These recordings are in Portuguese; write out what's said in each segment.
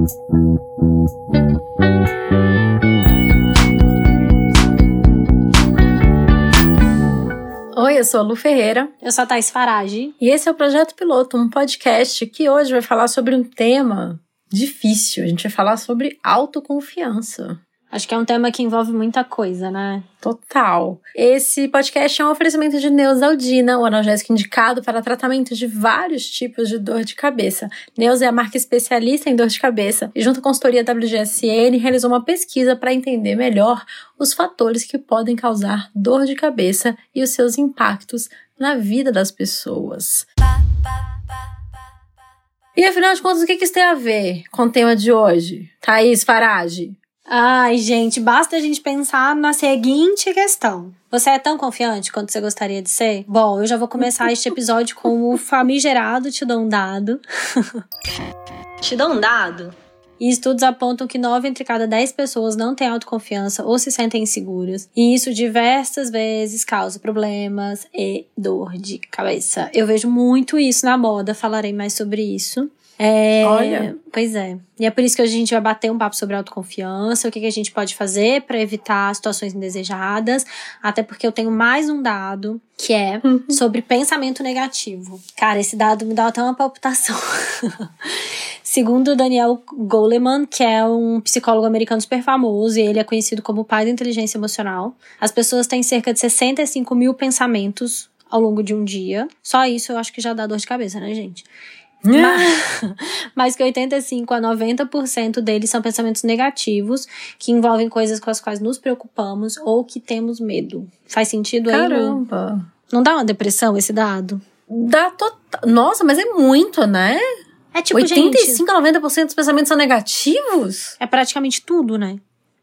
Oi, eu sou a Lu Ferreira. Eu sou a Thais Farage. E esse é o Projeto Piloto, um podcast que hoje vai falar sobre um tema difícil. A gente vai falar sobre autoconfiança. Acho que é um tema que envolve muita coisa, né? Total. Esse podcast é um oferecimento de Neusaldina, o analgésico indicado para tratamento de vários tipos de dor de cabeça. Neus é a marca especialista em dor de cabeça e, junto à consultoria WGSN, realizou uma pesquisa para entender melhor os fatores que podem causar dor de cabeça e os seus impactos na vida das pessoas. E afinal de contas, o que isso tem a ver com o tema de hoje? Thaís Farage? Ai, gente, basta a gente pensar na seguinte questão. Você é tão confiante quanto você gostaria de ser? Bom, eu já vou começar este episódio com o famigerado te dou um dado. te dou um dado? E estudos apontam que 9 entre cada 10 pessoas não têm autoconfiança ou se sentem inseguras. E isso diversas vezes causa problemas e dor de cabeça. Eu vejo muito isso na moda, falarei mais sobre isso. É, Olha. Pois é. E é por isso que hoje a gente vai bater um papo sobre autoconfiança, o que, que a gente pode fazer para evitar situações indesejadas, até porque eu tenho mais um dado que é Uhum. sobre pensamento negativo. Cara, esse dado me dá até uma palpitação. Segundo o Daniel Goleman, que é um psicólogo americano super famoso, e ele é conhecido como o pai da inteligência emocional, as pessoas têm cerca de 65 mil pensamentos ao longo de um dia. Só isso eu acho que já dá dor de cabeça, né, gente? Mas, mas que 85 a 90% deles são pensamentos negativos, que envolvem coisas com as quais nos preocupamos ou que temos medo. Faz sentido aí? Caramba. Não dá uma depressão esse dado? Dá total. Nossa, mas é muito, né? É tipo, gente, 85 a 90% dos pensamentos são negativos? é praticamente tudo, né?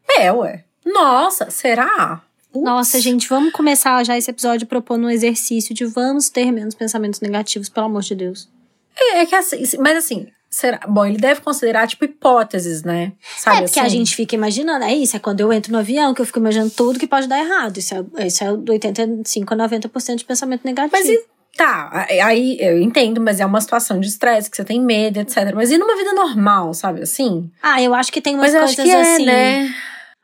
É, ué. Nossa, será? Putz. Nossa, gente, vamos começar já esse episódio propondo um exercício de vamos ter menos pensamentos negativos, pelo amor de Deus. É, é que assim, mas assim, será? Bom, ele deve considerar, tipo, hipóteses, né? Sabe é, porque a assim? gente fica imaginando, é isso, é quando eu entro no avião que eu fico imaginando tudo que pode dar errado. Isso é, isso é do 85 a 90% de pensamento negativo. Mas e, tá, aí eu entendo, mas é uma situação de estresse, que você tem medo, etc. Mas e numa vida normal, sabe assim? Ah, eu acho que tem umas Mas coisas que é, assim. né?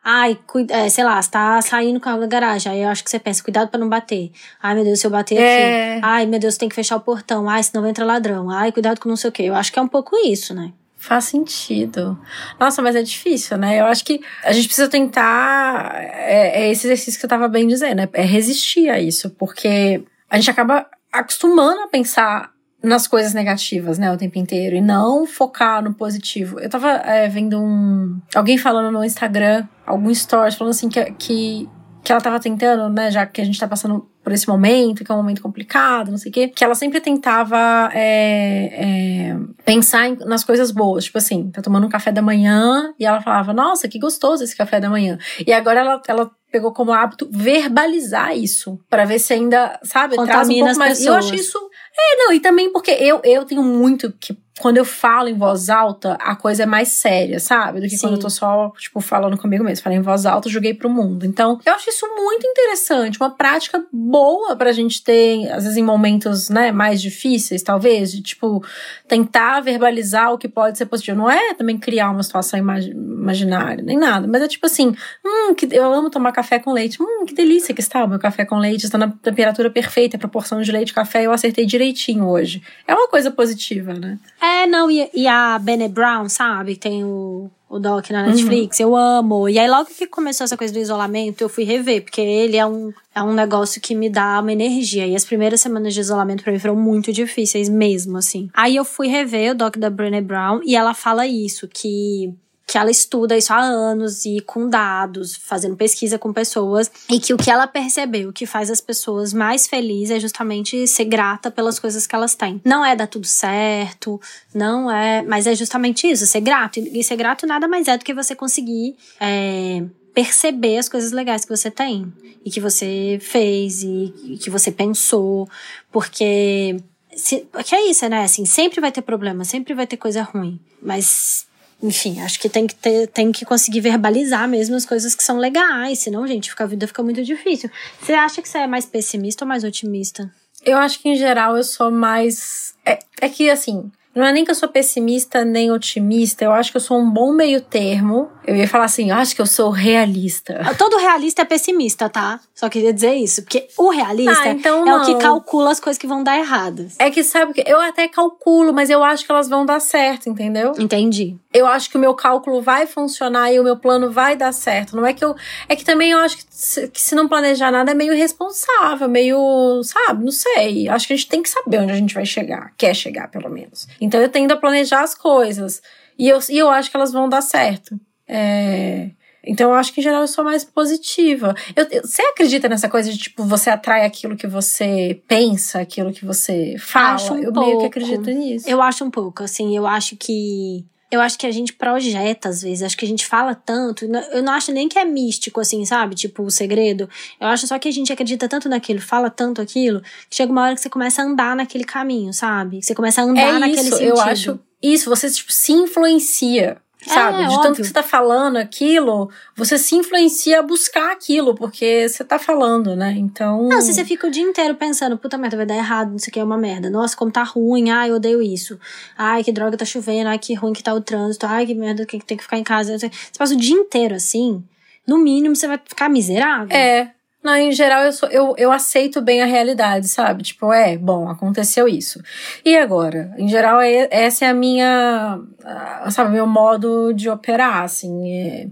Ai, cuida, é, sei lá, você tá saindo com da garagem. Aí eu acho que você pensa, cuidado pra não bater. Ai, meu Deus, se eu bater É. aqui. Ai, meu Deus, tem que fechar o portão. Ai, senão entra ladrão. Ai, cuidado com não sei o quê. Eu acho que é um pouco isso, né? Faz sentido. Nossa, mas é difícil, né? Eu acho que a gente precisa tentar. É, é esse exercício que eu tava bem dizendo, né? É resistir a isso, porque a gente acaba acostumando a pensar nas coisas negativas, né, o tempo inteiro, e não focar no positivo. Eu tava é, vendo um. Alguém falando no Instagram, algum stories, falando assim que, que, que ela tava tentando, né, já que a gente tá passando por esse momento, que é um momento complicado, não sei o quê, que ela sempre tentava é, é, pensar em- nas coisas boas. Tipo assim, tá tomando um café da manhã e ela falava, nossa, que gostoso esse café da manhã. E agora ela, ela pegou como hábito verbalizar isso, pra ver se ainda, sabe, traz um Contamina pouco mais. E eu acho pessoas. isso. É, não, e também porque eu, eu tenho muito que. Quando eu falo em voz alta, a coisa é mais séria, sabe? Do que Sim. quando eu tô só, tipo, falando comigo mesmo. Falei em voz alta, joguei pro mundo. Então, eu acho isso muito interessante. Uma prática boa pra gente ter, às vezes, em momentos, né, mais difíceis, talvez, de, tipo, tentar verbalizar o que pode ser positivo. Não é também criar uma situação imagi- imaginária, nem nada. Mas é tipo assim, hum, que, eu amo tomar café com leite. Hum, que delícia que está o meu café com leite. Está na temperatura perfeita, a proporção de leite e café eu acertei direitinho hoje. É uma coisa positiva, né? É, não, e, e a Bene Brown, sabe? Tem o, o doc Uhum. na Netflix, eu amo. E aí, logo que começou essa coisa do isolamento, eu fui rever, porque ele é um, é um negócio que me dá uma energia. E as primeiras semanas de isolamento pra mim foram muito difíceis mesmo, assim. Aí eu fui rever o doc da Brené Brown e ela fala isso, que que ela estuda isso há anos e com dados, fazendo pesquisa com pessoas, e que o que ela percebeu que faz as pessoas mais felizes é justamente ser grata pelas coisas que elas têm. Não é dar tudo certo, não é, mas é justamente isso, ser grato. E ser grato nada mais é do que você conseguir é, perceber as coisas legais que você tem e que você fez e, que você pensou, porque se, que é isso, né? Assim, sempre vai ter problema, sempre vai ter coisa ruim, mas enfim, acho que tem que ter, tem que conseguir verbalizar mesmo as coisas que são legais, senão, gente, fica, a vida fica muito difícil. Você acha que você é mais pessimista ou mais otimista? Eu acho que em geral eu sou mais. É, é que assim, Não é nem que eu sou pessimista nem otimista, eu acho que eu sou um bom meio termo. Eu ia falar assim, eu acho que eu sou realista. Todo realista é pessimista, tá? Só queria dizer isso. Porque o realista Ah, então é não. o que calcula as coisas que vão dar erradas. É que sabe que eu até calculo, mas eu acho que elas vão dar certo, entendeu? Entendi. Eu acho que o meu cálculo vai funcionar e o meu plano vai dar certo. Não é que eu. É que também eu acho que se, que se não planejar nada é meio irresponsável, meio. Sabe? Não sei. Acho que a gente tem que saber onde a gente vai chegar. Quer chegar, pelo menos. Então eu tendo a planejar as coisas. E eu, e eu acho que elas vão dar certo. É. Então eu acho que em geral eu sou mais positiva. Eu, eu- você acredita nessa coisa de tipo você atrai aquilo que você pensa, aquilo que você fala? Acho um eu meio que pouco. acredito nisso. Eu acho um pouco, assim, eu acho que. Eu acho que a gente projeta às vezes, acho que a gente fala tanto. Eu não acho nem que é místico, assim, sabe? Tipo, o segredo. Eu acho só que a gente acredita tanto naquilo, fala tanto aquilo, que chega uma hora que você começa a andar naquele caminho, sabe? Você começa a andar é naquele isso, sentido. eu acho isso, você tipo, se influencia, sabe? É, de tanto óbvio. que você tá falando aquilo, você se influencia a buscar aquilo, porque você tá falando, né? Então. Não, se você fica o dia inteiro pensando, puta merda, vai dar errado, não sei o que, é uma merda. Nossa, como tá ruim, ai, eu odeio isso. Ai, que droga tá chovendo, ai, que ruim que tá o trânsito, ai, que merda, que tem que ficar em casa. Você passa o dia inteiro assim, no mínimo você vai ficar miserável. É. Não, em geral eu, sou, eu, eu aceito bem a realidade, sabe? Tipo, é, bom, aconteceu isso. E agora? Em geral, é, essa é a minha, ah, sabe, meu modo de operar, assim. é.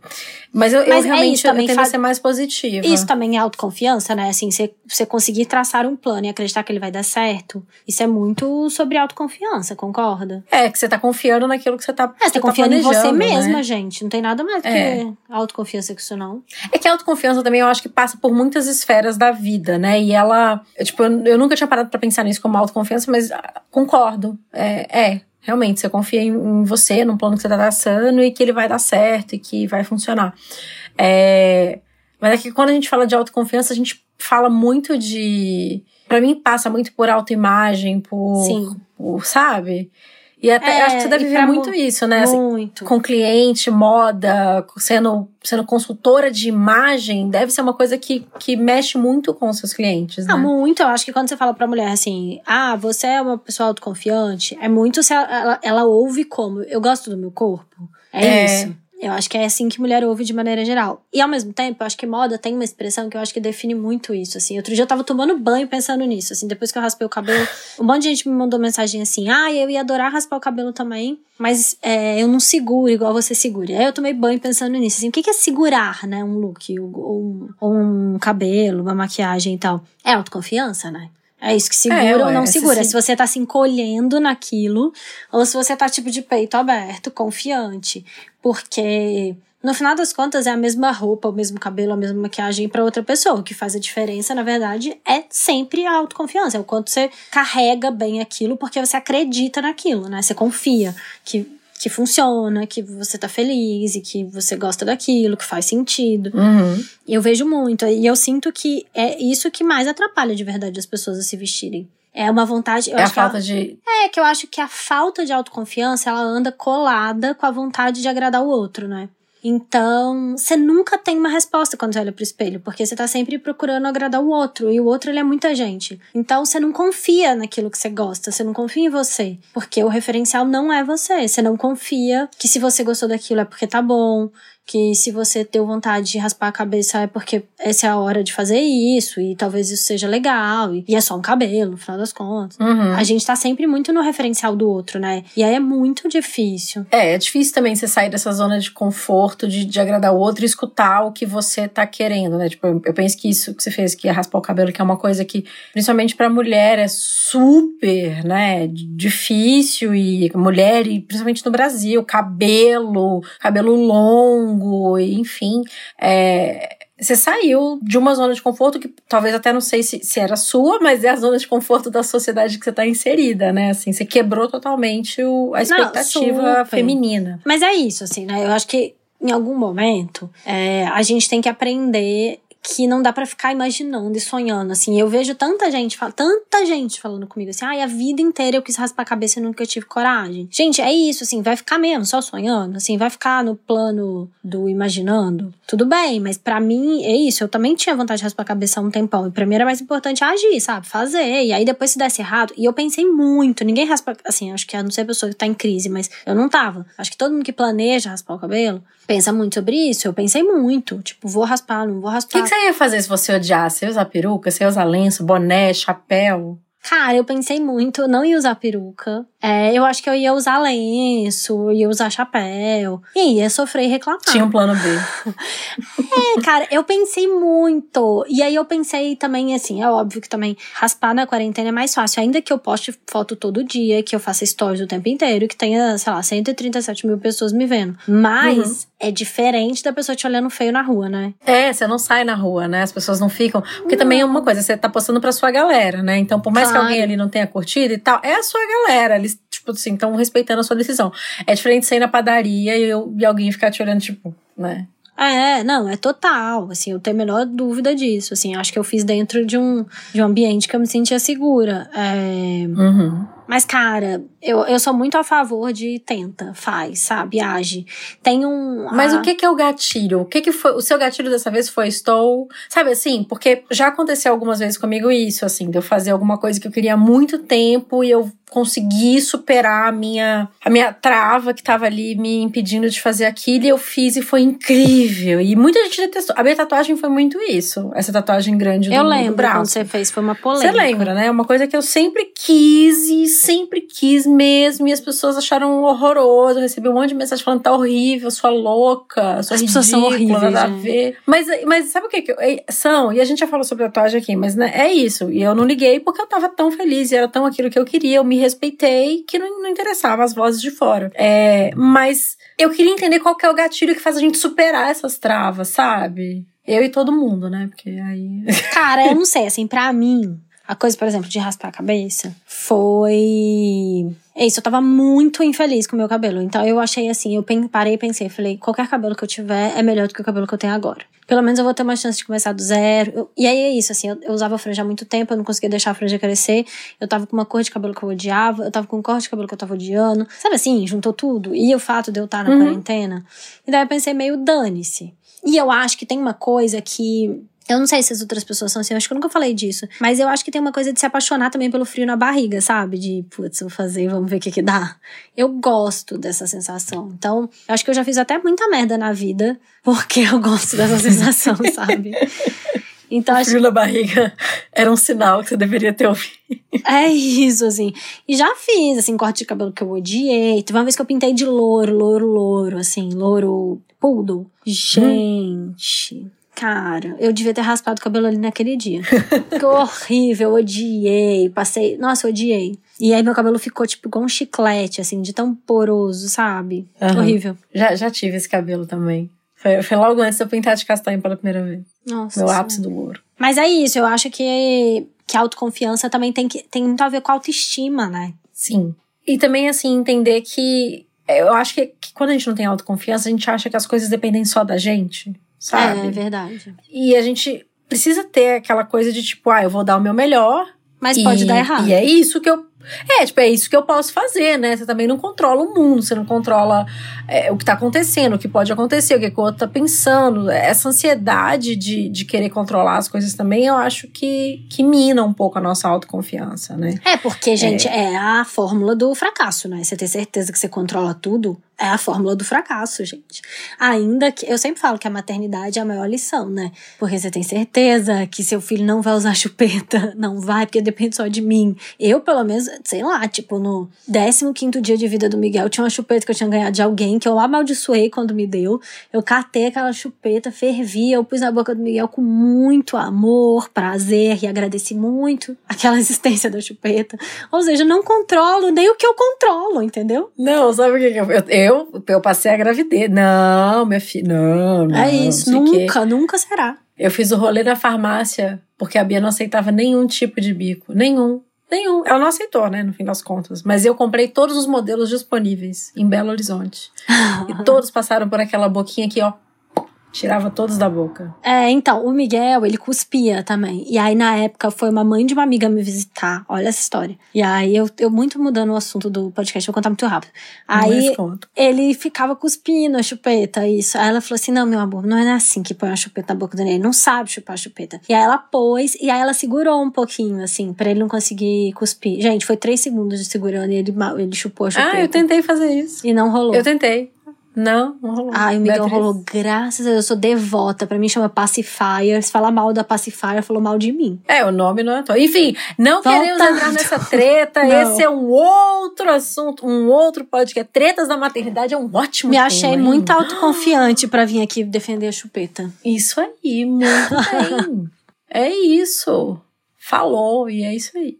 Mas eu, eu Mas é isso realmente eu também, tendo a faz- ser mais positiva. Isso também é autoconfiança, né? Assim, você, conseguir traçar um plano e acreditar que ele vai dar certo. Isso é muito sobre autoconfiança, concorda? É, que você tá confiando naquilo que você tá É, você tá confiando em você né? mesma, gente. Não tem nada mais É. que autoconfiança que isso, não. É que a autoconfiança também eu acho que passa por muitas esferas da vida, né? E ela, eu, tipo, eu, eu nunca tinha parado pra pensar nisso como autoconfiança, mas ah, concordo. É, é, realmente, você confia em, em você, num plano que você tá traçando e que ele vai dar certo e que vai funcionar. É, mas é que quando a gente fala de autoconfiança, a gente fala muito de. Pra mim, passa muito por autoimagem, por. Sim. por sabe? E até É, acho que você deve ver muito mu- isso, né? Assim, Muito. com cliente, moda, sendo, sendo consultora de imagem, deve ser uma coisa que, que mexe muito com os seus clientes, né? Ah, muito. Eu acho que quando você fala pra mulher assim, ah, você é uma pessoa autoconfiante, é muito se ela, ela, ela ouve como, eu gosto do meu corpo. É, É. isso. Eu acho que é assim que mulher ouve de maneira geral. E ao mesmo tempo, eu acho que moda tem uma expressão que eu acho que define muito isso, assim. Outro dia eu tava tomando banho pensando nisso, assim, depois que eu raspei o cabelo, um monte de gente me mandou mensagem assim, ah, eu ia adorar raspar o cabelo também, mas é, eu não seguro igual você segura. Aí eu tomei banho pensando nisso, assim, o que é segurar, né, um look, ou, ou um- ou um cabelo, uma maquiagem e tal? É autoconfiança, né? É isso que segura É, ou não se segura. se- Se você tá se encolhendo naquilo, ou se você tá tipo de peito aberto, confiante. Porque no final das contas é a mesma roupa, o mesmo cabelo, a mesma maquiagem para outra pessoa. O que faz a diferença, na verdade, é sempre a autoconfiança. É o quanto você carrega bem aquilo porque você acredita naquilo, né? Você confia que, que funciona, que você tá feliz e que você gosta daquilo, que faz sentido. Uhum. Eu vejo muito. E eu sinto que é isso que mais atrapalha de verdade as pessoas a se vestirem. É uma vontade. Eu É a acho que a- falta de. é que eu acho que a falta de autoconfiança ela anda colada com a vontade de agradar o outro, né? Então, você nunca tem uma resposta quando você olha pro espelho, porque você tá sempre procurando agradar o outro, e o outro ele é muita gente. Então, você não confia naquilo que você gosta, você não confia em você, porque o referencial não é você. Você não confia que se você gostou daquilo é porque tá bom, que se você deu vontade de raspar a cabeça é porque essa é a hora de fazer isso, e talvez isso seja legal, e e é só um cabelo, no final das contas. Uhum. A gente tá sempre muito no referencial do outro, né? E aí é muito difícil. É, é difícil também você sair dessa zona de conforto, de, de agradar o outro e escutar o que você tá querendo, né? Tipo, eu, eu penso que isso que você fez, que é raspar o cabelo, que é uma coisa que, principalmente pra mulher, é super, né? Difícil e mulher, e principalmente no Brasil, cabelo, cabelo longo, e, enfim. É, você saiu de uma zona de conforto que talvez até não sei se, se era sua, mas é a zona de conforto da sociedade que você tá inserida, né? Assim, você quebrou totalmente o, a expectativa super. feminina. Mas é isso, assim, né? Eu acho que em algum momento é, a gente tem que aprender que não dá para ficar imaginando e sonhando, assim. Eu vejo tanta gente, tanta gente falando comigo assim, ai, a vida inteira eu quis raspar a cabeça e nunca tive coragem. Gente, é isso, assim, vai ficar mesmo só sonhando, assim, vai ficar no plano do imaginando. Tudo bem, mas para mim é isso, eu também tinha vontade de raspar a cabeça há um tempão. E pra mim era mais importante agir, sabe? Fazer. E aí depois se desse errado, e eu pensei muito, ninguém raspa, assim, acho que a não ser a pessoa que tá em crise, mas eu não tava. Acho que todo mundo que planeja raspar o cabelo pensa muito sobre isso. Eu pensei muito, tipo, vou raspar, não vou raspar. O que, que você ia fazer se você odiasse? Você ia usar peruca? Você ia usar lenço, boné, chapéu? Cara, eu pensei muito, eu não ia usar peruca. É, eu acho que eu ia usar lenço, ia usar chapéu. E ia sofrer e reclamar. Tinha um plano B. é, cara, eu pensei muito. E aí eu pensei também, assim, é óbvio que também raspar na quarentena é mais fácil. Ainda que eu poste foto todo dia, que eu faça stories o tempo inteiro, que tenha, sei lá, 137 mil pessoas me vendo. Mas uhum. é diferente da pessoa te olhando feio na rua, né? É, você não sai na rua, né? As pessoas não ficam. Porque não. também é uma coisa, você tá postando pra sua galera, né? Então, por mais. Que alguém ali não tenha curtido e tal, é a sua galera. Eles, tipo assim, estão respeitando a sua decisão. É diferente sair na padaria e, eu, e alguém ficar te olhando, tipo, né? É, não, é total, assim, eu tenho a menor dúvida disso, assim, acho que eu fiz dentro de um, de um ambiente que eu me sentia segura. É... Uhum. Mas, cara, eu, eu sou muito a favor de tenta, faz, sabe, age. Tem um. Mas o que, que é o gatilho? O que, que foi? O seu gatilho dessa vez foi estou. Sabe assim? Porque já aconteceu algumas vezes comigo isso, assim, de eu fazer alguma coisa que eu queria há muito tempo e eu consegui superar a minha, a minha trava que tava ali me impedindo de fazer aquilo e eu fiz e foi incrível. E muita gente detestou. A minha tatuagem foi muito isso. Essa tatuagem grande do, eu lembro do braço. quando você fez, foi uma polêmica. Você lembra, né? Uma coisa que eu sempre quis e sempre quis mesmo. E as pessoas acharam horroroso. Eu recebi um monte de mensagem falando tá horrível, sua louca, sua as ridícula, pessoas são horríveis, nada a ver. Mas, mas sabe o que, que são? E a gente já falou sobre tatuagem aqui, mas né, é isso. E eu não liguei porque eu tava tão feliz e era tão aquilo que eu queria. Eu me respeitei que não, não interessava as vozes de fora. É, mas eu queria entender qual que é o gatilho que faz a gente superar essas travas, sabe? Eu e todo mundo, né? Porque aí. Cara, eu não sei, assim, pra mim, a coisa, por exemplo, de raspar a cabeça foi. É isso, eu tava muito infeliz com o meu cabelo. Então eu achei assim, eu parei e pensei, falei, qualquer cabelo que eu tiver é melhor do que o cabelo que eu tenho agora. Pelo menos eu vou ter uma chance de começar do zero. Eu, e aí é isso, assim, eu, eu, usava franja há muito tempo, eu não conseguia deixar a franja crescer. Eu tava com uma cor de cabelo que eu odiava, eu tava com um corte de cabelo que eu tava odiando. Sabe assim, juntou tudo. E o fato de eu estar na uhum. quarentena. E daí eu pensei meio, dane-se. E eu acho que tem uma coisa que eu não sei se as outras pessoas são assim, eu acho que eu nunca falei disso. Mas eu acho que tem uma coisa de se apaixonar também pelo frio na barriga, sabe? De, putz, vou fazer, vamos ver o que que dá. Eu gosto dessa sensação. Então, eu acho que eu já fiz até muita merda na vida, porque eu gosto dessa sensação, sabe? Então, o frio acho... na barriga era um sinal que você deveria ter ouvido. É isso, assim. E já fiz, assim, corte de cabelo que eu odiei. Teve uma vez que eu pintei de louro, louro, louro, assim, louro poodle. Gente... Hum. Cara, eu devia ter raspado o cabelo ali naquele dia. que horrível, odiei. Passei. Nossa, odiei. E aí meu cabelo ficou tipo igual um chiclete, assim, de tão poroso, sabe? Uhum. Horrível. Já, já tive esse cabelo também. Foi, foi logo antes de eu pintar de castanho pela primeira vez. Nossa. Meu ápice do ouro. Mas é isso, eu acho que, que a autoconfiança também tem, que, tem muito a ver com a autoestima, né? Sim. E também, assim, entender que. Eu acho que, que quando a gente não tem autoconfiança, a gente acha que as coisas dependem só da gente sabe? É, é verdade. E a gente precisa ter aquela coisa de tipo, ah, eu vou dar o meu melhor. Mas e, pode dar errado. E é isso que eu é, tipo, é isso que eu posso fazer, né? Você também não controla o mundo, você não controla é, o que tá acontecendo, o que pode acontecer, o que, que o outro tá pensando. Essa ansiedade de, de querer controlar as coisas também, eu acho que, que mina um pouco a nossa autoconfiança, né? É, porque, gente, é, é a fórmula do fracasso, né? Você ter certeza que você controla tudo é a fórmula do fracasso, gente. Ainda que. Eu sempre falo que a maternidade é a maior lição, né? Porque você tem certeza que seu filho não vai usar chupeta, não vai, porque depende só de mim. Eu, pelo menos, sei lá, tipo, no 15 dia de vida do Miguel, tinha uma chupeta que eu tinha ganhado de alguém que eu amaldiçoei quando me deu. Eu catei aquela chupeta, fervia, eu pus na boca do Miguel com muito amor, prazer e agradeci muito aquela existência da chupeta. Ou seja, não controlo nem o que eu controlo, entendeu? Não, sabe o que eu, eu, eu passei a gravidez. Não, minha filha, não, não. É isso, nunca, nunca será. Eu fiz o rolê na farmácia porque a Bia não aceitava nenhum tipo de bico, nenhum. Nenhum. Ela não aceitou, né, no fim das contas. Mas eu comprei todos os modelos disponíveis em Belo Horizonte. e todos passaram por aquela boquinha aqui, ó. Tirava todos da boca. É, então, o Miguel, ele cuspia também. E aí, na época, foi uma mãe de uma amiga me visitar. Olha essa história. E aí, eu, eu muito mudando o assunto do podcast, vou contar muito rápido. Aí, ele ficava cuspindo a chupeta, isso. Aí ela falou assim: não, meu amor, não é assim que põe a chupeta na boca dele. Ele não sabe chupar a chupeta. E aí, ela pôs, e aí ela segurou um pouquinho, assim, pra ele não conseguir cuspir. Gente, foi três segundos de segurando e ele, ele chupou a chupeta. Ah, eu tentei fazer isso. E não rolou. Eu tentei. Não, não rolou. Ai, o Miguel rolou, graças a Deus, eu sou devota. Pra mim chama Pacifier. Se falar mal da Pacifier, falou mal de mim. É, o nome não é tão. Enfim, não Volta. queremos entrar nessa treta. Não. Esse é um outro assunto, um outro podcast. Tretas da maternidade é um ótimo Me tema, achei hein? muito autoconfiante para vir aqui defender a chupeta. Isso aí, muito bem. é isso. Falou, e é isso aí.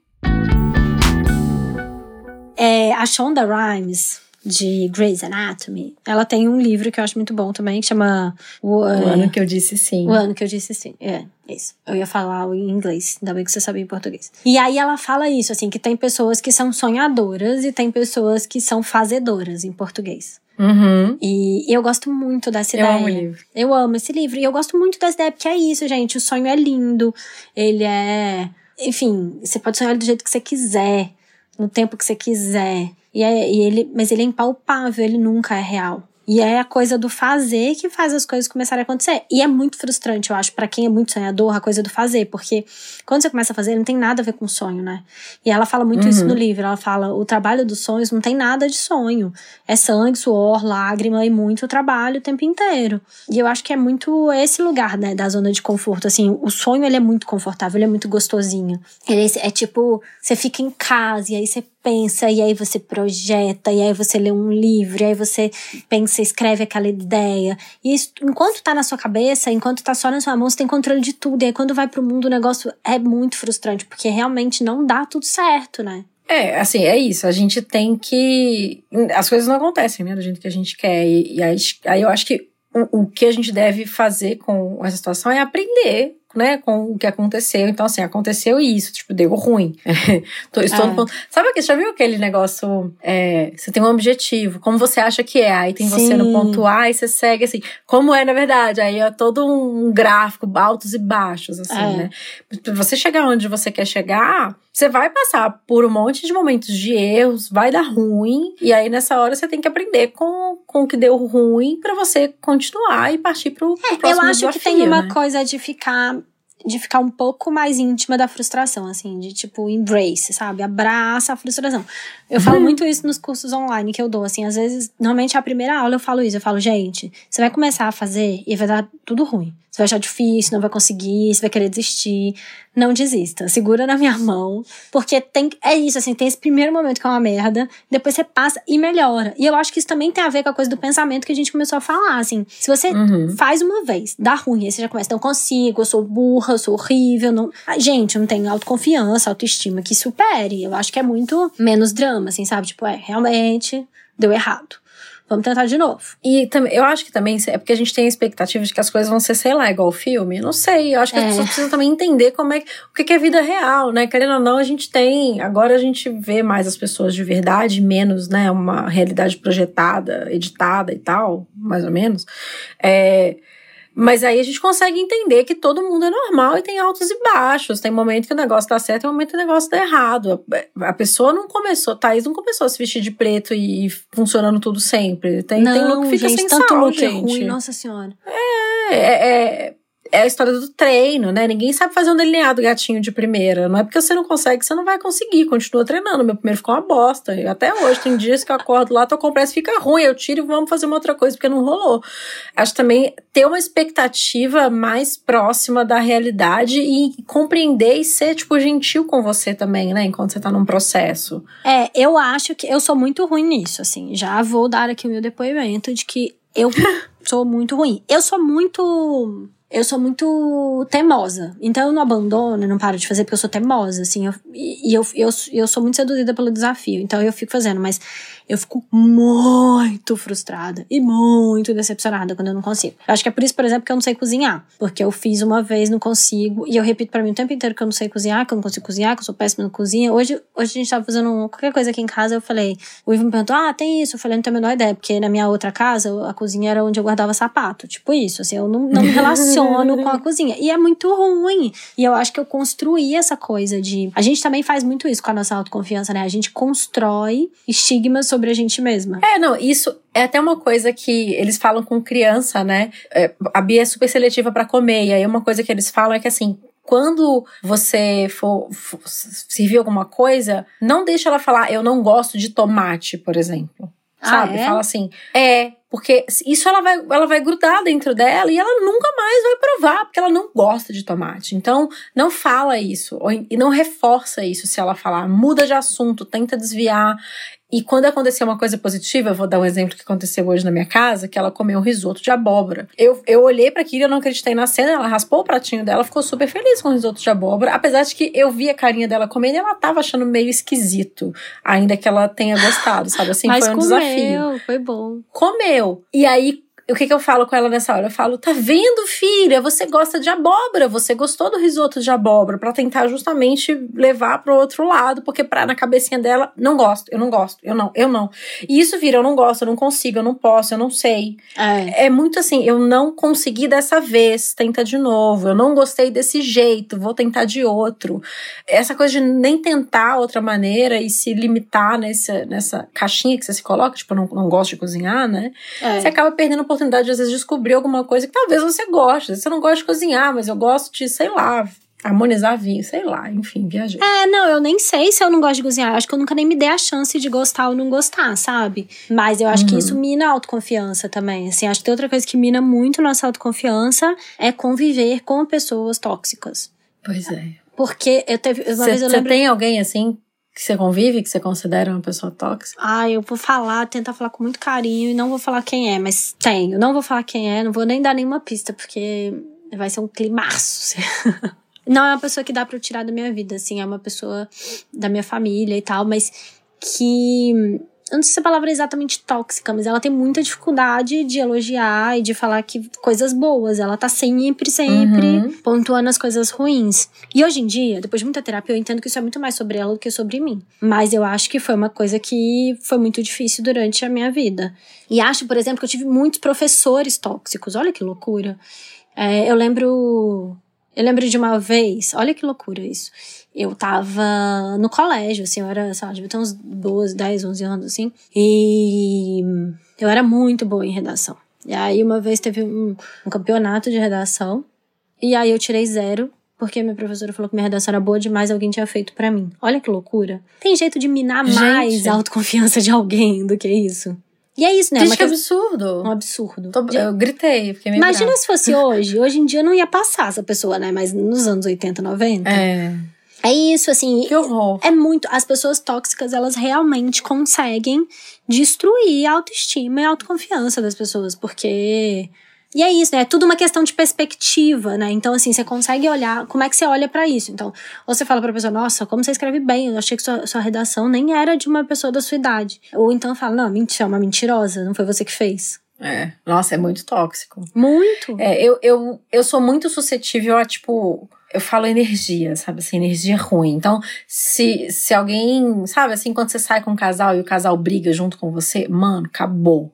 É, a Shonda Rhimes de Grey's Anatomy, ela tem um livro que eu acho muito bom também, que chama O, o Ano Que Eu Disse Sim. O Ano Que Eu Disse Sim, é, isso. Eu ia falar em inglês, ainda bem que você sabia em português. E aí ela fala isso, assim, que tem pessoas que são sonhadoras e tem pessoas que são fazedoras em português. Uhum. E eu gosto muito dessa eu ideia. Amo o livro. Eu amo esse livro. E eu gosto muito dessa ideia, porque é isso, gente. O sonho é lindo. Ele é. Enfim, você pode sonhar do jeito que você quiser, no tempo que você quiser. E, é, e ele, mas ele é impalpável, ele nunca é real. E é a coisa do fazer que faz as coisas começarem a acontecer. E é muito frustrante, eu acho, para quem é muito sonhador, a coisa do fazer, porque quando você começa a fazer, não tem nada a ver com sonho, né? E ela fala muito uhum. isso no livro. Ela fala: o trabalho dos sonhos não tem nada de sonho. É sangue, suor, lágrima e muito trabalho o tempo inteiro. E eu acho que é muito esse lugar, né, da zona de conforto. Assim, o sonho ele é muito confortável, ele é muito gostosinho. Ele é, é tipo, você fica em casa e aí você pensa, e aí você projeta, e aí você lê um livro, e aí você pensa, escreve aquela ideia. E isso, enquanto tá na sua cabeça, enquanto tá só na sua mão, você tem controle de tudo. E aí quando vai pro mundo, o negócio é muito frustrante, porque realmente não dá tudo certo, né? É, assim, é isso. A gente tem que. As coisas não acontecem, né? Do jeito que a gente quer. E, e aí, aí eu acho que o, o que a gente deve fazer com essa situação é aprender né, com o que aconteceu. Então, assim, aconteceu isso, tipo, deu ruim. estou no ponto. Sabe que já viu aquele negócio? É, você tem um objetivo, como você acha que é, aí tem Sim. você no ponto A e você segue assim, como é na verdade. Aí é todo um gráfico, altos e baixos, assim, é. né? Pra você chegar onde você quer chegar, você vai passar por um monte de momentos de erros, vai dar ruim, e aí nessa hora você tem que aprender com, com o que deu ruim para você continuar e partir pro, pro é, próximo Eu acho desafio, que tem uma né? coisa de ficar de ficar um pouco mais íntima da frustração, assim, de tipo, embrace, sabe? Abraça a frustração. Eu falo uhum. muito isso nos cursos online que eu dou, assim, às vezes, normalmente a primeira aula eu falo isso, eu falo, gente, você vai começar a fazer e vai dar tudo ruim. Você vai achar difícil, não vai conseguir, você vai querer desistir. Não desista. Segura na minha mão. Porque tem, é isso, assim, tem esse primeiro momento que é uma merda, depois você passa e melhora. E eu acho que isso também tem a ver com a coisa do pensamento que a gente começou a falar, assim. Se você uhum. faz uma vez, dá ruim, aí você já começa, não consigo, eu sou burra, eu sou horrível. Não... gente, eu não tenho autoconfiança, autoestima que supere. Eu acho que é muito menos drama, assim, sabe? Tipo, é, realmente deu errado. Vamos tentar de novo. E também, eu acho que também é porque a gente tem a expectativa de que as coisas vão ser, sei lá, igual o filme. Não sei. Eu acho que é. as pessoas precisam também entender como é o que é vida real, né? Querendo ou não, a gente tem. Agora a gente vê mais as pessoas de verdade, menos, né? Uma realidade projetada, editada e tal, mais ou menos. É mas aí a gente consegue entender que todo mundo é normal e tem altos e baixos. Tem momento que o negócio tá certo e momento que o negócio tá errado. A pessoa não começou, Thaís não começou a se vestir de preto e funcionando tudo sempre. Tem, não, tem look que fica gente, sem tanto sal, look gente. É ruim, nossa senhora. É, é, é é a história do treino, né? Ninguém sabe fazer um delineado gatinho de primeira. Não é porque você não consegue você não vai conseguir. Continua treinando. Meu primeiro ficou uma bosta. E até hoje, tem dias que eu acordo lá, tô com pressa fica ruim. Eu tiro e vamos fazer uma outra coisa, porque não rolou. Acho também ter uma expectativa mais próxima da realidade e compreender e ser, tipo, gentil com você também, né? Enquanto você tá num processo. É, eu acho que eu sou muito ruim nisso, assim. Já vou dar aqui o meu depoimento de que eu sou muito ruim. Eu sou muito eu sou muito teimosa. Então eu não abandono, não paro de fazer porque eu sou teimosa, assim. Eu, e eu, eu, eu sou muito seduzida pelo desafio. Então eu fico fazendo, mas eu fico muito frustrada e muito decepcionada quando eu não consigo. Eu acho que é por isso, por exemplo, que eu não sei cozinhar. Porque eu fiz uma vez, não consigo. E eu repito para mim o tempo inteiro que eu não sei cozinhar, que eu não consigo cozinhar, que eu sou péssima na cozinha. Hoje, hoje a gente tava fazendo qualquer coisa aqui em casa, eu falei. O Ivo me perguntou: ah, tem isso? Eu falei, não tenho a menor ideia. Porque na minha outra casa, a cozinha era onde eu guardava sapato. Tipo isso, assim, eu não, não me relaciono com a cozinha. E é muito ruim. E eu acho que eu construí essa coisa de. A gente também faz muito isso com a nossa autoconfiança, né? A gente constrói estigmas sobre a gente mesma. É, não, isso é até uma coisa que eles falam com criança, né? É, a Bia é super seletiva para comer, e aí uma coisa que eles falam é que assim, quando você for, for, servir alguma coisa, não deixa ela falar, eu não gosto de tomate, por exemplo. Ah, sabe? É? Fala assim, é, porque isso ela vai, ela vai grudar dentro dela e ela nunca mais vai provar, porque ela não gosta de tomate. Então, não fala isso, ou, e não reforça isso se ela falar, muda de assunto, tenta desviar. E quando acontecer uma coisa positiva, eu vou dar um exemplo que aconteceu hoje na minha casa, que ela comeu um risoto de abóbora. Eu, eu olhei para aquilo, eu não acreditei na cena, ela raspou o pratinho dela, ficou super feliz com o risoto de abóbora, apesar de que eu vi a carinha dela comendo e ela tava achando meio esquisito, ainda que ela tenha gostado, sabe? Assim, Mas foi um comeu, desafio. Foi bom. Comeu. E aí o que, que eu falo com ela nessa hora? Eu falo, tá vendo, filha? Você gosta de abóbora, você gostou do risoto de abóbora, para tentar justamente levar pro outro lado, porque pra, na cabecinha dela, não gosto, eu não gosto, eu não, eu não. E isso vira, eu não gosto, eu não consigo, eu não posso, eu não sei. É, é muito assim, eu não consegui dessa vez, tenta de novo, eu não gostei desse jeito, vou tentar de outro. Essa coisa de nem tentar outra maneira e se limitar nessa, nessa caixinha que você se coloca, tipo, eu não, não gosto de cozinhar, né? É. Você acaba perdendo oportunidade, às vezes, de descobrir alguma coisa que talvez você goste. Você não gosta de cozinhar, mas eu gosto de, sei lá, harmonizar vinho, sei lá, enfim, viajei. É, não, eu nem sei se eu não gosto de cozinhar. Acho que eu nunca nem me dei a chance de gostar ou não gostar, sabe? Mas eu acho uhum. que isso mina a autoconfiança também. Assim, acho que tem outra coisa que mina muito nossa autoconfiança é conviver com pessoas tóxicas. Pois é. Porque eu teve. Uma cê, vez eu lembro... tem alguém assim que você convive, que você considera uma pessoa tóxica? Ah, eu vou falar, tentar falar com muito carinho e não vou falar quem é, mas tenho. Não vou falar quem é, não vou nem dar nenhuma pista, porque vai ser um climaço. não é uma pessoa que dá pra eu tirar da minha vida, assim, é uma pessoa da minha família e tal, mas que eu não sei se a palavra é exatamente tóxica, mas ela tem muita dificuldade de elogiar e de falar que coisas boas. Ela tá sempre, sempre uhum. pontuando as coisas ruins. E hoje em dia, depois de muita terapia, eu entendo que isso é muito mais sobre ela do que sobre mim. Mas eu acho que foi uma coisa que foi muito difícil durante a minha vida. E acho, por exemplo, que eu tive muitos professores tóxicos. Olha que loucura. É, eu lembro. Eu lembro de uma vez, olha que loucura isso eu tava no colégio, assim, eu era, sei lá, devia ter uns 12, 10, 11 anos, assim, e eu era muito boa em redação. E aí uma vez teve um, um campeonato de redação, e aí eu tirei zero, porque minha professora falou que minha redação era boa demais, alguém tinha feito para mim. Olha que loucura. Tem jeito de minar Gente. mais a autoconfiança de alguém do que isso. E é isso, né? Gente, que absurdo. Um absurdo. Tô, eu gritei, fiquei meio Imagina brava. se fosse hoje. Hoje em dia não ia passar essa pessoa, né? Mas nos anos 80, 90. É. É isso, assim. Que horror. É muito. As pessoas tóxicas, elas realmente conseguem destruir a autoestima e a autoconfiança das pessoas, porque. E é isso, né? É tudo uma questão de perspectiva, né? Então, assim, você consegue olhar. Como é que você olha para isso? Então, ou você fala pra pessoa, nossa, como você escreve bem, eu achei que sua, sua redação nem era de uma pessoa da sua idade. Ou então fala, não, mentira, é uma mentirosa, não foi você que fez. É. Nossa, é muito tóxico. Muito. É, eu, eu, eu sou muito suscetível a, tipo eu falo energia, sabe assim, energia ruim. Então, se, se alguém, sabe assim, quando você sai com um casal e o casal briga junto com você, mano, acabou.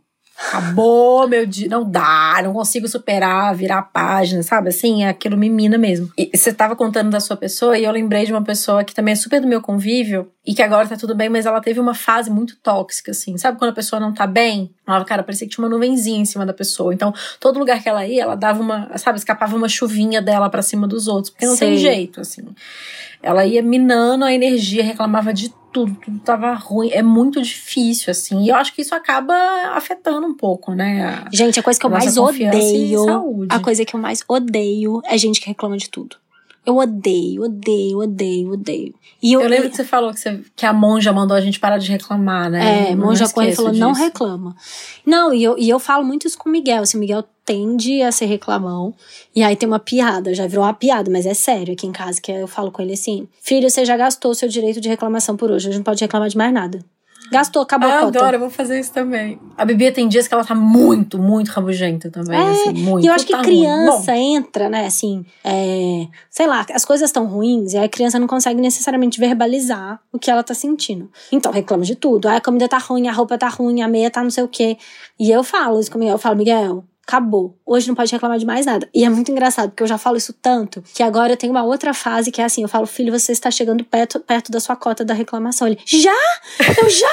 Acabou meu dia, não dá, não consigo superar, virar a página, sabe? Assim, aquilo me mina mesmo. E você tava contando da sua pessoa e eu lembrei de uma pessoa que também é super do meu convívio e que agora tá tudo bem, mas ela teve uma fase muito tóxica, assim. Sabe quando a pessoa não tá bem? Ela, cara, parecia que tinha uma nuvenzinha em cima da pessoa. Então, todo lugar que ela ia, ela dava uma, sabe, escapava uma chuvinha dela para cima dos outros, porque não Sei. tem jeito, assim. Ela ia minando a energia, reclamava de tudo, tudo tava ruim. É muito difícil, assim. E eu acho que isso acaba afetando um pouco, né? A, gente, a coisa que eu mais odeio. A coisa que eu mais odeio é gente que reclama de tudo. Eu odeio, odeio, odeio, odeio. E eu, eu lembro que você falou que, você, que a monja mandou a gente parar de reclamar, né? É, não monja Cohen falou, disso. não reclama. Não, e eu, e eu falo muito isso com o Miguel. Assim, o Miguel tende a ser reclamão. E aí tem uma piada, já virou uma piada, mas é sério aqui em casa, que eu falo com ele assim: Filho, você já gastou seu direito de reclamação por hoje, a gente não pode reclamar de mais nada. Gastou, acabou ah, a cota. adoro, eu vou fazer isso também. A Bebê tem dias que ela tá muito, muito rabugenta também, É, assim, muito. E eu acho que tá criança ruim. entra, né, assim, é, sei lá, as coisas estão ruins e a criança não consegue necessariamente verbalizar o que ela tá sentindo. Então reclama de tudo. Ah, a comida tá ruim, a roupa tá ruim, a meia tá não sei o quê. E eu falo isso comigo, eu falo, Miguel, acabou. Hoje não pode reclamar de mais nada. E é muito engraçado, porque eu já falo isso tanto, que agora eu tenho uma outra fase que é assim, eu falo, filho, você está chegando perto, perto da sua cota da reclamação. Ele, já? Eu já?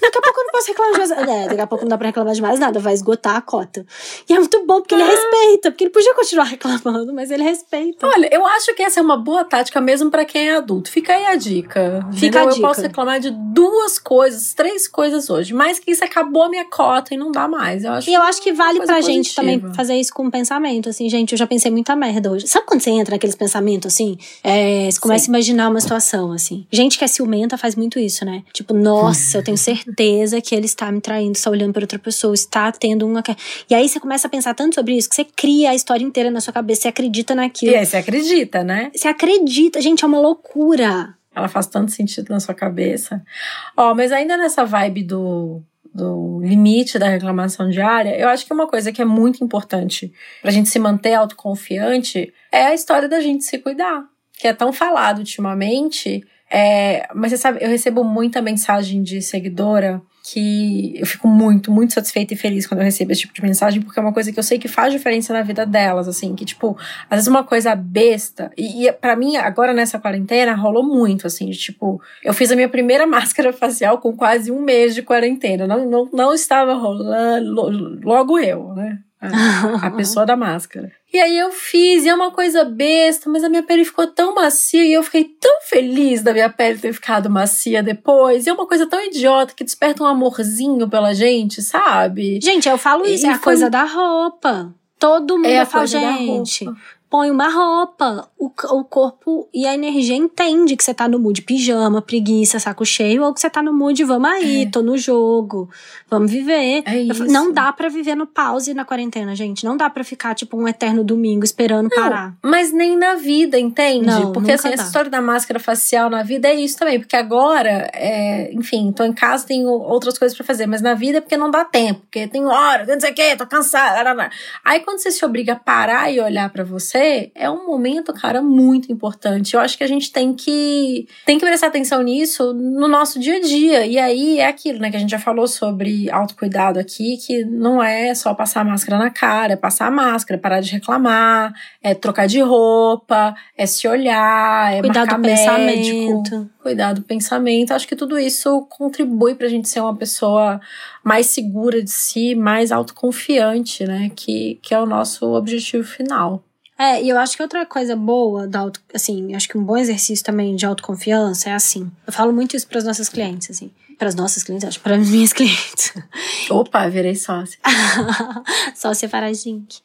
Daqui a pouco eu não posso reclamar de mais nada. É, daqui a pouco não dá pra reclamar de mais nada, vai esgotar a cota. E é muito bom, porque ele respeita, porque ele podia continuar reclamando, mas ele respeita. Olha, eu acho que essa é uma boa tática mesmo pra quem é adulto. Fica aí a dica. Fica entendeu? a Eu dica. posso reclamar de duas coisas, três coisas hoje, mas que isso acabou a minha cota e não dá mais. Eu acho E eu acho que vale pra gente positiva. Também fazer isso com pensamento, assim, gente, eu já pensei muita merda hoje. Sabe quando você entra naqueles pensamentos, assim? É, você começa Sim. a imaginar uma situação, assim. Gente que é ciumenta faz muito isso, né? Tipo, nossa, eu tenho certeza que ele está me traindo, está olhando para outra pessoa, está tendo uma... E aí você começa a pensar tanto sobre isso, que você cria a história inteira na sua cabeça, você acredita naquilo. E aí você acredita, né? Você acredita, gente, é uma loucura. Ela faz tanto sentido na sua cabeça. Ó, mas ainda nessa vibe do, do limite da reclamação diária, eu acho que uma coisa que é muito importante pra gente se manter autoconfiante é a história da gente se cuidar. Que é tão falado ultimamente. É, mas você sabe, eu recebo muita mensagem de seguidora que eu fico muito, muito satisfeita e feliz quando eu recebo esse tipo de mensagem, porque é uma coisa que eu sei que faz diferença na vida delas, assim, que tipo, às vezes uma coisa besta, e, e para mim, agora nessa quarentena, rolou muito, assim, de tipo, eu fiz a minha primeira máscara facial com quase um mês de quarentena, não, não, não estava rolando, lo- logo eu, né? A, a pessoa da máscara. E aí eu fiz, e é uma coisa besta, mas a minha pele ficou tão macia e eu fiquei tão feliz da minha pele ter ficado macia depois. E é uma coisa tão idiota que desperta um amorzinho pela gente, sabe? Gente, eu falo isso, E é a foi- coisa da roupa. Todo mundo É a fala, coisa da gente, roupa. Põe uma roupa. O, o corpo e a energia entende que você tá no mood pijama, preguiça, saco cheio, ou que você tá no mood, vamos aí, tô no jogo, vamos viver. É isso. Não dá pra viver no pause na quarentena, gente. Não dá pra ficar, tipo, um eterno domingo esperando parar. Mas nem na vida, entende? Não, porque assim, dá. essa história da máscara facial na vida é isso também. Porque agora, é, enfim, tô em casa, tenho outras coisas pra fazer. Mas na vida é porque não dá tempo. Porque tem hora, não sei o quê, tô cansada. lá, lá, lá. Aí quando você se obriga a parar e olhar pra você, é um momento, cara, muito importante. Eu acho que a gente tem que, tem que prestar atenção nisso no nosso dia a dia. E aí é aquilo, né, que a gente já falou sobre autocuidado aqui, que não é só passar a máscara na cara, é passar a máscara, parar de reclamar, é trocar de roupa, é se olhar, é Cuidar do médico, pensamento. cuidar do pensamento. Acho que tudo isso contribui pra gente ser uma pessoa mais segura de si, mais autoconfiante, né? Que, que é o nosso objetivo final. É, e eu acho que outra coisa boa da auto, assim, acho que um bom exercício também de autoconfiança é assim. Eu falo muito isso para as nossas clientes, assim. Para as nossas clientes, acho, para as minhas clientes. Opa, virei sócia. Sócia Farajink.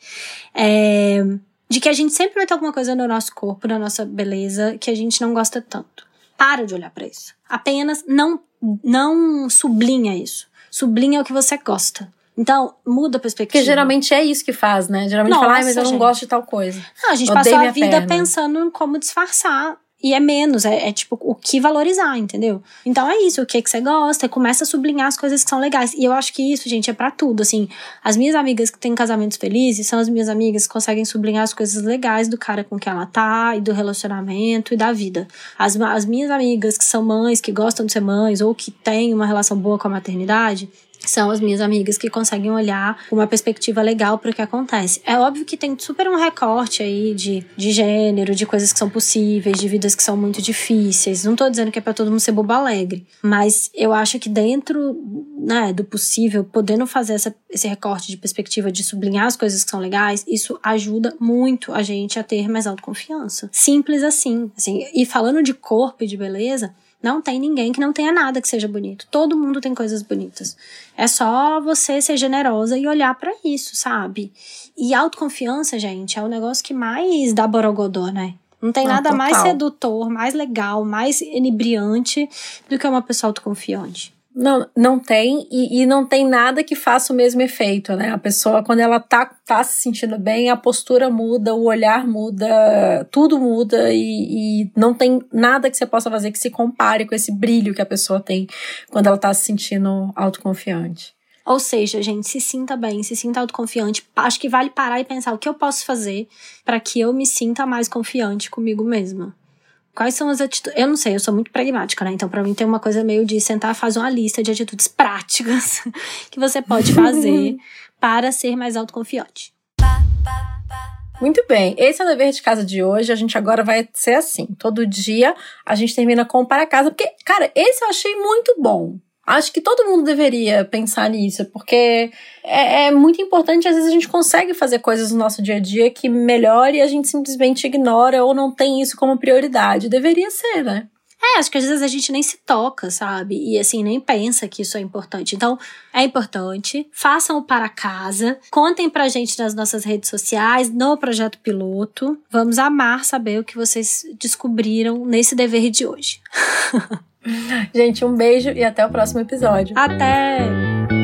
É, de que a gente sempre vai ter alguma coisa no nosso corpo, na nossa beleza, que a gente não gosta tanto. Para de olhar para isso. Apenas não, não sublinha isso. Sublinha o que você gosta. Então, muda a perspectiva. Porque geralmente é isso que faz, né? Geralmente fala, ai, mas Nossa, eu não gente. gosto de tal coisa. Não, a gente Odeio passou a vida perna. pensando em como disfarçar. E é menos, é, é tipo o que valorizar, entendeu? Então é isso, o que, que você gosta, começa a sublinhar as coisas que são legais. E eu acho que isso, gente, é pra tudo. Assim, as minhas amigas que têm casamentos felizes são as minhas amigas que conseguem sublinhar as coisas legais do cara com quem ela tá, e do relacionamento e da vida. As, as minhas amigas que são mães, que gostam de ser mães, ou que têm uma relação boa com a maternidade, são as minhas amigas que conseguem olhar uma perspectiva legal para o que acontece. É óbvio que tem super um recorte aí de, de gênero, de coisas que são possíveis, de vidas que são muito difíceis. Não tô dizendo que é para todo mundo ser bobo alegre, mas eu acho que dentro né, do possível, podendo fazer essa, esse recorte de perspectiva de sublinhar as coisas que são legais, isso ajuda muito a gente a ter mais autoconfiança. Simples assim. assim. E falando de corpo e de beleza, não tem ninguém que não tenha nada que seja bonito. Todo mundo tem coisas bonitas. É só você ser generosa e olhar pra isso, sabe? E autoconfiança, gente, é o negócio que mais dá borogodó, né? Não tem ah, nada total. mais sedutor, mais legal, mais inebriante do que uma pessoa autoconfiante. Não, não tem, e, e, não tem nada que faça o mesmo efeito, né? A pessoa, quando ela tá, tá se sentindo bem, a postura muda, o olhar muda, tudo muda, e, e não tem nada que você possa fazer que se compare com esse brilho que a pessoa tem quando ela tá se sentindo autoconfiante. Ou seja, gente, se sinta bem, se sinta autoconfiante. Acho que vale parar e pensar o que eu posso fazer para que eu me sinta mais confiante comigo mesma. Quais são as atitudes? Eu não sei, eu sou muito pragmática, né? Então, para mim, tem uma coisa meio de sentar e fazer uma lista de atitudes práticas que você pode fazer para ser mais autoconfiante. Muito bem, esse é o dever de casa de hoje. A gente agora vai ser assim: todo dia a gente termina com o para casa, porque, cara, esse eu achei muito bom. Acho que todo mundo deveria pensar nisso, porque é, é, muito importante. Às vezes a gente consegue fazer coisas no nosso dia a dia que melhore e a gente simplesmente ignora ou não tem isso como prioridade. Deveria ser, né? É, acho que às vezes a gente nem se toca, sabe? E assim, nem pensa que isso é importante. Então, é importante. Façam o para casa. Contem pra gente nas nossas redes sociais, no projeto piloto. Vamos amar saber o que vocês descobriram nesse dever de hoje. Gente, um beijo e até o próximo episódio. Até!